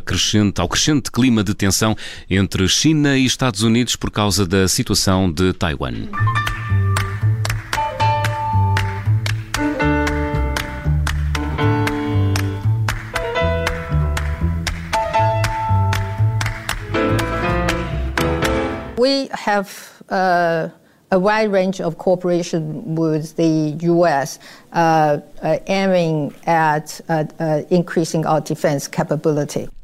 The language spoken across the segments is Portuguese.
Crescente, ao crescente clima de tensão entre China e Estados Unidos por causa da situação de Taiwan. We have uh, a wide range of cooperation with the U.S. Uh, uh, aiming at uh, uh, increasing our defense capability.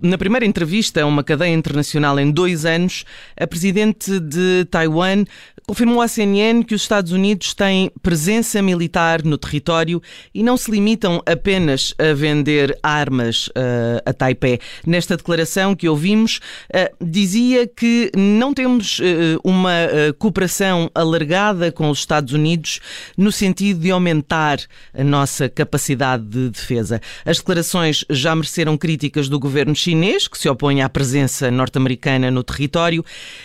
na primeira entrevista a uma cadeia internacional em dois anos, a presidente de Taiwan confirmou à CNN que os Estados Unidos têm presença militar no território e não se limitam apenas a vender armas uh, a Taipei. Nesta declaração que ouvimos, uh, dizia que não temos uh, uma cooperação alargada com os Estados Unidos no sentido de aumentar a nossa capacidade de defesa. As declarações já mereceram críticas do governo chinês, que se opõe à presença norte-americana no território,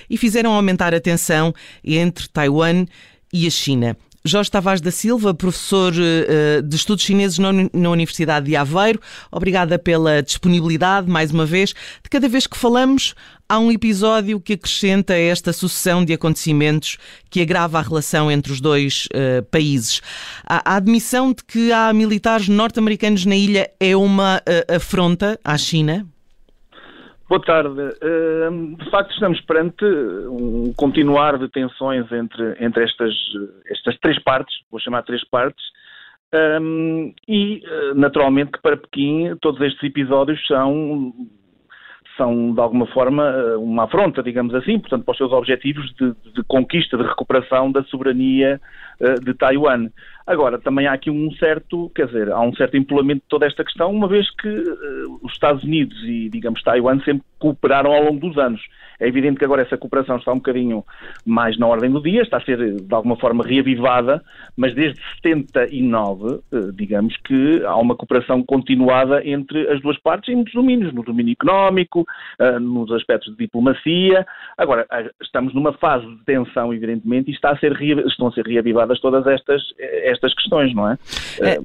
e fizeram aumentar a tensão entre Taiwan e a China. Jorge Tavares da Silva, professor uh, de Estudos Chineses na, Universidade de Aveiro, obrigada pela disponibilidade, mais uma vez. De cada vez que falamos, há um episódio que acrescenta esta sucessão de acontecimentos que agrava a relação entre os dois uh, países. A, admissão de que há militares norte-americanos na ilha é uma afronta à China? Boa tarde. De facto, estamos perante um continuar de tensões entre, entre estas, estas três partes, vou chamar três partes, e naturalmente que para Pequim todos estes episódios são são de alguma forma uma afronta, digamos assim, portanto, para os seus objetivos de, de conquista, de recuperação da soberania de Taiwan. Agora, também há aqui um certo, quer dizer, há um certo empolamento de toda esta questão, uma vez que uh, os Estados Unidos e, digamos, Taiwan sempre cooperaram ao longo dos anos. É evidente que agora essa cooperação está um bocadinho mais na ordem do dia, está a ser de alguma forma reavivada, mas desde 79, uh, digamos que há uma cooperação continuada entre as duas partes em muitos domínios, no domínio económico, uh, nos aspectos de diplomacia. Agora, estamos numa fase de tensão, evidentemente, e está a ser, estão a ser reavivadas todas estas, estas questões, não é? é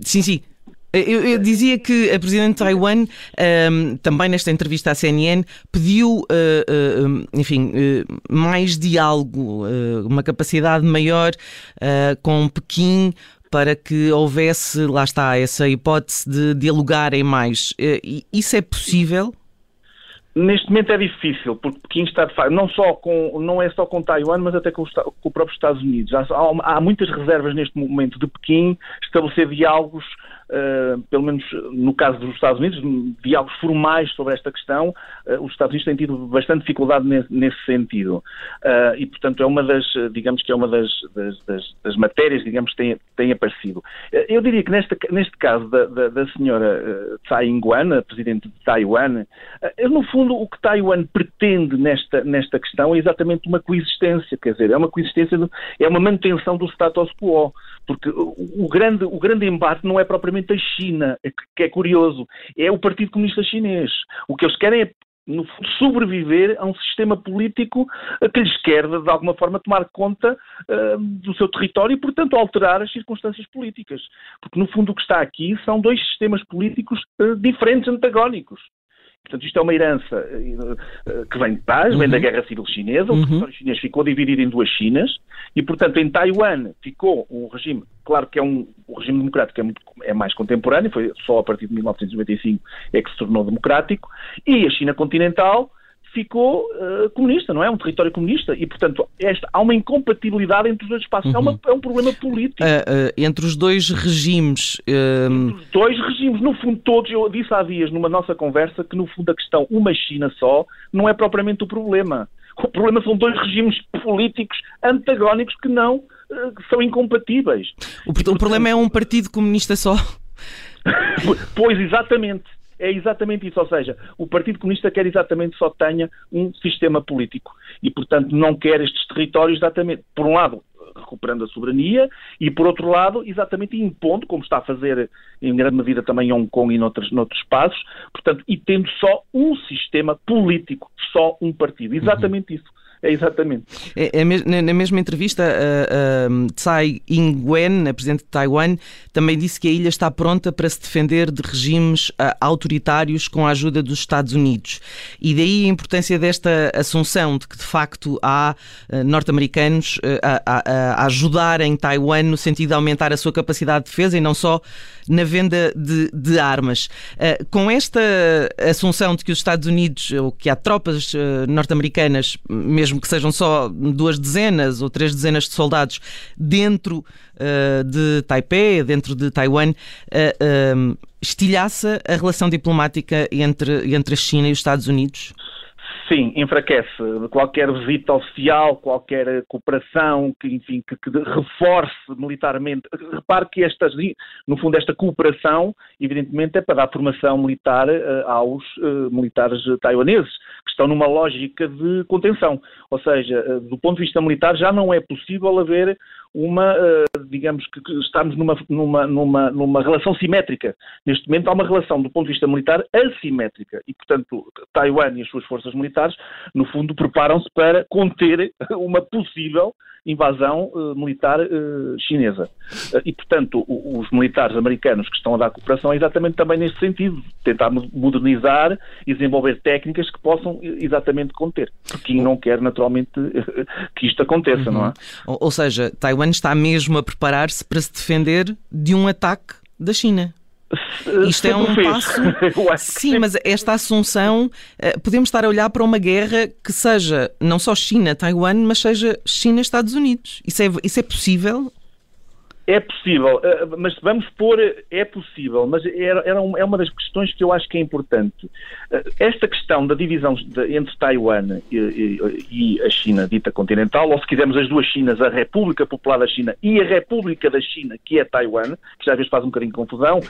sim, sim. Eu, eu, dizia que a Presidente de Taiwan, um, também nesta entrevista à CNN, pediu, uh, uh, enfim, uh, mais diálogo, uma capacidade maior com Pequim para que houvesse, lá está, essa hipótese de dialogarem mais. isso é possível? Neste momento é difícil, porque Pequim está de facto, não, só com, não é só com Taiwan, mas até com, os, com Estados Unidos. Há, há, muitas reservas neste momento de Pequim estabelecer diálogos uh, pelo menos no caso dos Estados Unidos, diálogos formais sobre esta questão, uh, os Estados Unidos têm tido bastante dificuldade nesse, nesse sentido. Uh, e, portanto, é uma das, digamos que é uma das, das, das, das matérias, digamos, que tem, tem aparecido. eu diria que neste, neste caso da, da, da senhora Tsai Ing-wen, a presidente de Taiwan, no fundo o que Taiwan pretende nesta, nesta questão é exatamente uma coexistência, quer dizer, é uma coexistência, é uma manutenção do status quo, porque o grande, o grande embate não é propriamente propriamente a China, é que é curioso, é o Partido Comunista Chinês. O que eles querem é no fundo, sobreviver a um sistema político que lhes quer, de alguma forma, tomar conta uh, do seu território e, portanto, alterar as circunstâncias políticas. Porque, no fundo, o que está aqui são dois sistemas políticos uh, diferentes, antagónicos. Portanto, isto é uma herança uh, que vem de trás, uhum. vem da uhum. Guerra Civil Chinesa. O uhum. território chinês ficou dividido em duas Chinas e, portanto, em Taiwan ficou um regime, claro que é um o regime democrático é, muito, é mais contemporâneo, foi só a partir de 1995 é que se tornou democrático, e a China continental ficou uh, comunista, não é? Um território comunista. E, portanto, esta, há uma incompatibilidade entre os dois espaços. Uhum. É, uma, é, um problema político. Uh, uh, entre os dois regimes. Entre os dois regimes. No fundo, todos, eu disse há dias numa nossa conversa que, no fundo, a questão uma China só não é propriamente o problema. O problema são dois regimes políticos antagónicos que não que são incompatíveis. O, portanto, o problema é um partido comunista só. pois, exatamente. É exatamente isso, ou seja, o Partido Comunista quer exatamente só tenha um sistema político e, portanto, não quer estes territórios exatamente, por um lado, recuperando a soberania e, por outro lado, exatamente impondo, como está a fazer em grande medida também em Hong Kong e noutros, noutros espaços, portanto, e tendo só um sistema político, só um partido. Exatamente uhum. isso. É exatamente. É, é, na mesma entrevista, uh, Tsai Ing-wen, a presidente de Taiwan, também disse que a ilha está pronta para se defender de regimes uh, autoritários com a ajuda dos Estados Unidos. E daí a importância desta assunção de que, de facto, há norte-americanos a, a, a ajudarem Taiwan no sentido de aumentar a sua capacidade de defesa e não só na venda de, de armas. com esta assunção de que os Estados Unidos, ou que há tropas norte-americanas, mesmo que sejam só duas dezenas ou três dezenas de soldados dentro uh, de Taipei, dentro de Taiwan, uh, uh, estilhaça a relação diplomática entre, entre a China e os Estados Unidos? Sim, enfraquece qualquer visita oficial, qualquer cooperação que, enfim, que, que, reforce militarmente. Repare que esta, no fundo, esta cooperação, evidentemente, é para dar formação militar uh, aos uh, militares taiwaneses, que estão numa lógica de contenção. Ou seja, uh, do ponto de vista militar, já não é possível haver uma, digamos que, estamos numa, numa, numa, numa relação simétrica. Neste momento há uma relação, do ponto de vista militar, assimétrica. E, portanto, Taiwan e as suas forças militares, no fundo, preparam-se para conter uma possível invasão uh, militar uh, chinesa. Uh, e, portanto, o, os militares americanos que estão a dar cooperação é exatamente também nesse sentido, tentar modernizar e desenvolver técnicas que possam exatamente conter. Pequim não quer, naturalmente, que isto aconteça, uhum. não é? Ou, ou seja, Taiwan está mesmo a preparar-se para se defender de um ataque da China. Isto é um passo. Sim, mas esta assunção, eh, podemos estar a olhar para uma guerra que seja não só China-Taiwan, mas seja China-Estados Unidos. Isso é, isso é possível? É possível, eh, mas vamos pôr, é possível, mas era, é uma das questões que eu acho que é importante. Eh, esta questão da divisão entre Taiwan e, a China dita continental, ou se quisermos as duas Chinas, a República Popular da China e a República da China, que é Taiwan, que já às vezes faz um bocadinho de confusão,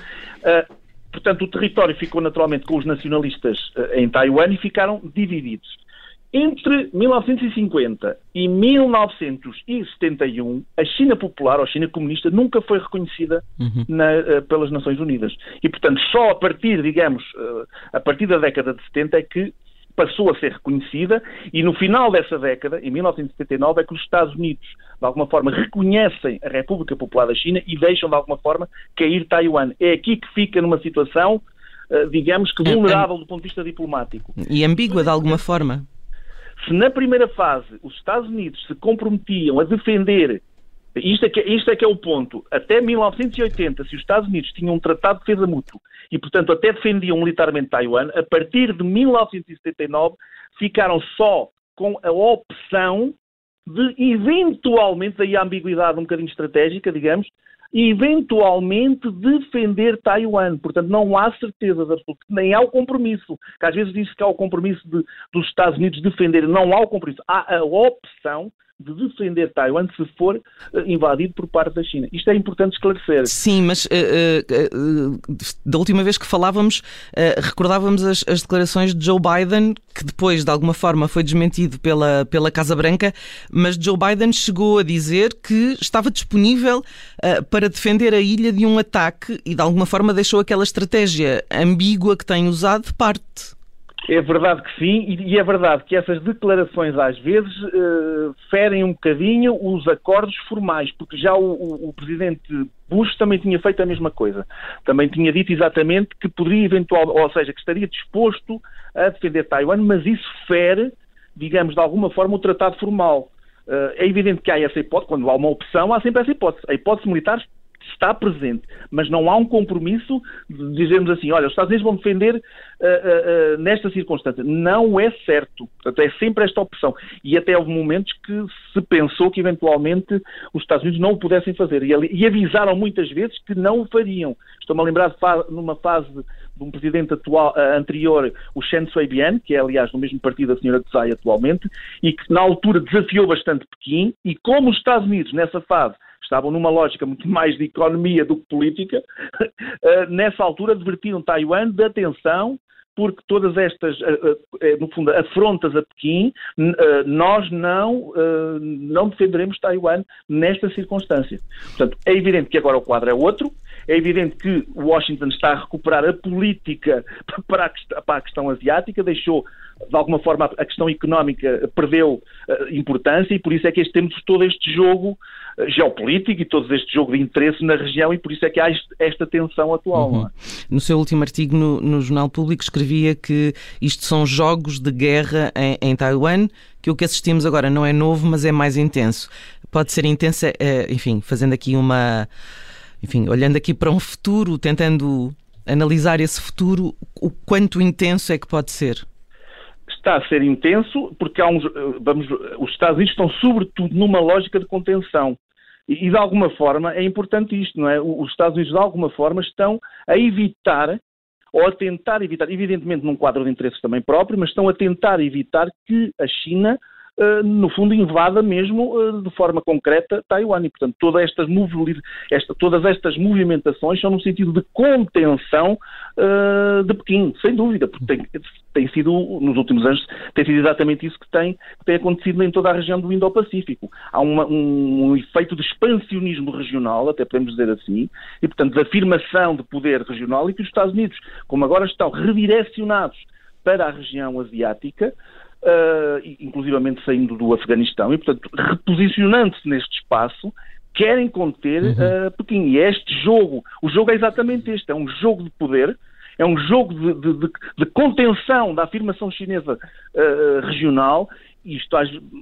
portanto o território ficou naturalmente com os nacionalistas em Taiwan e ficaram divididos. Entre 1950 e 1971, a China popular, ou a China comunista, nunca foi reconhecida uhum. na, uh, pelas Nações Unidas. E, portanto, só a partir, digamos, uh, a partir da década de 70 é que passou a ser reconhecida e no final dessa década, em 1979, é que os Estados Unidos, de alguma forma, reconhecem a República Popular da China e deixam, de alguma forma, cair Taiwan. É aqui que fica numa situação, uh, digamos que vulnerável do ponto de vista diplomático. E ambígua, de alguma forma. Se na primeira fase os Estados Unidos se comprometiam a defender, isto é que, isto é, que é o ponto, até 1980, se os Estados Unidos tinham um tratado de defesa mútua e, portanto, até defendiam militarmente Taiwan, a partir de 1979 ficaram só com a opção de, eventualmente, daí a ambiguidade um bocadinho estratégica, digamos, eventualmente defender Taiwan. Portanto, não há certeza absoluta, nem há o compromisso. Que às vezes diz que há o compromisso de, dos Estados Unidos defender, não há o compromisso. Há a opção de defender Taiwan se for uh, invadido por parte da China. Isto é importante esclarecer. Sim, mas uh, uh, da última vez que falávamos, recordávamos as, as, declarações de Joe Biden, que depois, de alguma forma, foi desmentido pela, pela Casa Branca, mas Joe Biden chegou a dizer que estava disponível para defender a ilha de um ataque e, de alguma forma, deixou aquela estratégia ambígua que tem usado de parte. É verdade que sim, e é verdade que essas declarações às vezes uh, ferem um bocadinho os acordos formais, porque já o, o, presidente Bush também tinha feito a mesma coisa. Também tinha dito exatamente que poderia eventualmente, ou seja, que estaria disposto a defender Taiwan, mas isso fere, digamos, de alguma forma o tratado formal. Uh, é evidente que há essa hipótese, quando há uma opção, há sempre essa hipótese. A hipótese militar está presente, mas não há um compromisso de dizermos assim, olha, os Estados Unidos vão defender uh, uh, uh, nesta circunstância. Não é certo. Portanto, é sempre esta opção. E até houve momentos que se pensou que eventualmente os Estados Unidos não o pudessem fazer. E, e avisaram muitas vezes que não o fariam. Estou-me a lembrar de fa numa fase de um presidente atual, anterior, o Chen Shui-bian, que é aliás do mesmo partido da senhora Tsai atualmente, e que na altura desafiou bastante Pequim, e como os Estados Unidos nessa fase estavam numa lógica muito mais de economia do que política, eh, nessa altura advertiram Taiwan de atenção porque todas estas, eh, eh, no fundo, afrontas a Pequim, nós não, não defenderemos Taiwan nesta circunstância. Portanto, é evidente que agora o quadro é outro, É evidente que Washington está a recuperar a política para a, para a questão asiática, deixou de alguma forma a questão económica perdeu uh, importância e por isso é que este, temos todo este jogo uh, geopolítico e todo este jogo de interesse na região e por isso é que há esta tensão atual. Uhum. É? No seu último artigo no, no, Jornal Público escrevia que isto são jogos de guerra em, em Taiwan, que o que assistimos agora não é novo, mas é mais intenso. Pode ser intensa, uh, enfim, fazendo aqui uma... Enfim, olhando aqui para um futuro, tentando analisar esse futuro, o quanto intenso é que pode ser? está a ser intenso porque há uns, eh, vamos, os Estados Unidos estão sobretudo numa lógica de contenção. E, de alguma forma é importante isto, não é? Os Estados Unidos de alguma forma estão a evitar ou a tentar evitar, evidentemente num quadro de interesses também próprio, mas estão a tentar evitar que a China no fundo, invada mesmo uh, de forma concreta Taiwan. E, portanto, toda estas esta, todas estas movimentações são no sentido de contenção uh, de Pequim, sem dúvida, porque tem, tem, sido, nos últimos anos, tem sido exatamente isso que tem, que tem acontecido em toda a região do Indo-Pacífico. Há uma, um, um, efeito de expansionismo regional, até podemos dizer assim, e, portanto, de afirmação de poder regional e que os Estados Unidos, como agora estão redirecionados para a região asiática, uh, inclusivamente saindo do Afeganistão, e, portanto, reposicionando-se neste espaço, querem conter uhum. uh, Pequim. E este jogo, o jogo é exatamente este, é um jogo de poder, é um jogo de, de, de, de contenção da afirmação chinesa uh, regional, e isto,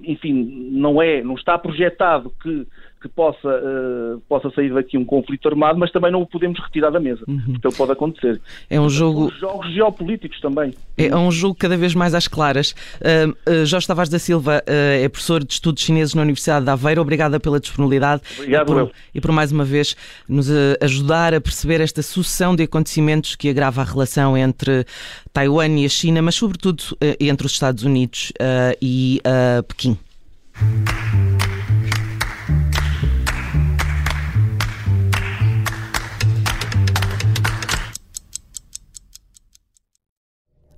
enfim, não é, não está projetado que que possa, uh, possa sair daqui um conflito armado, mas também não o podemos retirar da mesa, uhum. porque ele pode acontecer. É um jogo... Os jogos geopolíticos também. É um jogo cada vez mais às claras. Uh, uh, Jorge Tavares da Silva uh, é professor de Estudos Chineses na Universidade de Aveiro. Obrigada pela disponibilidade Obrigado, e, por, e por mais uma vez nos ajudar a perceber esta sucessão de acontecimentos que agrava a relação entre Taiwan e a China, mas sobretudo entre os Estados Unidos e Pequim.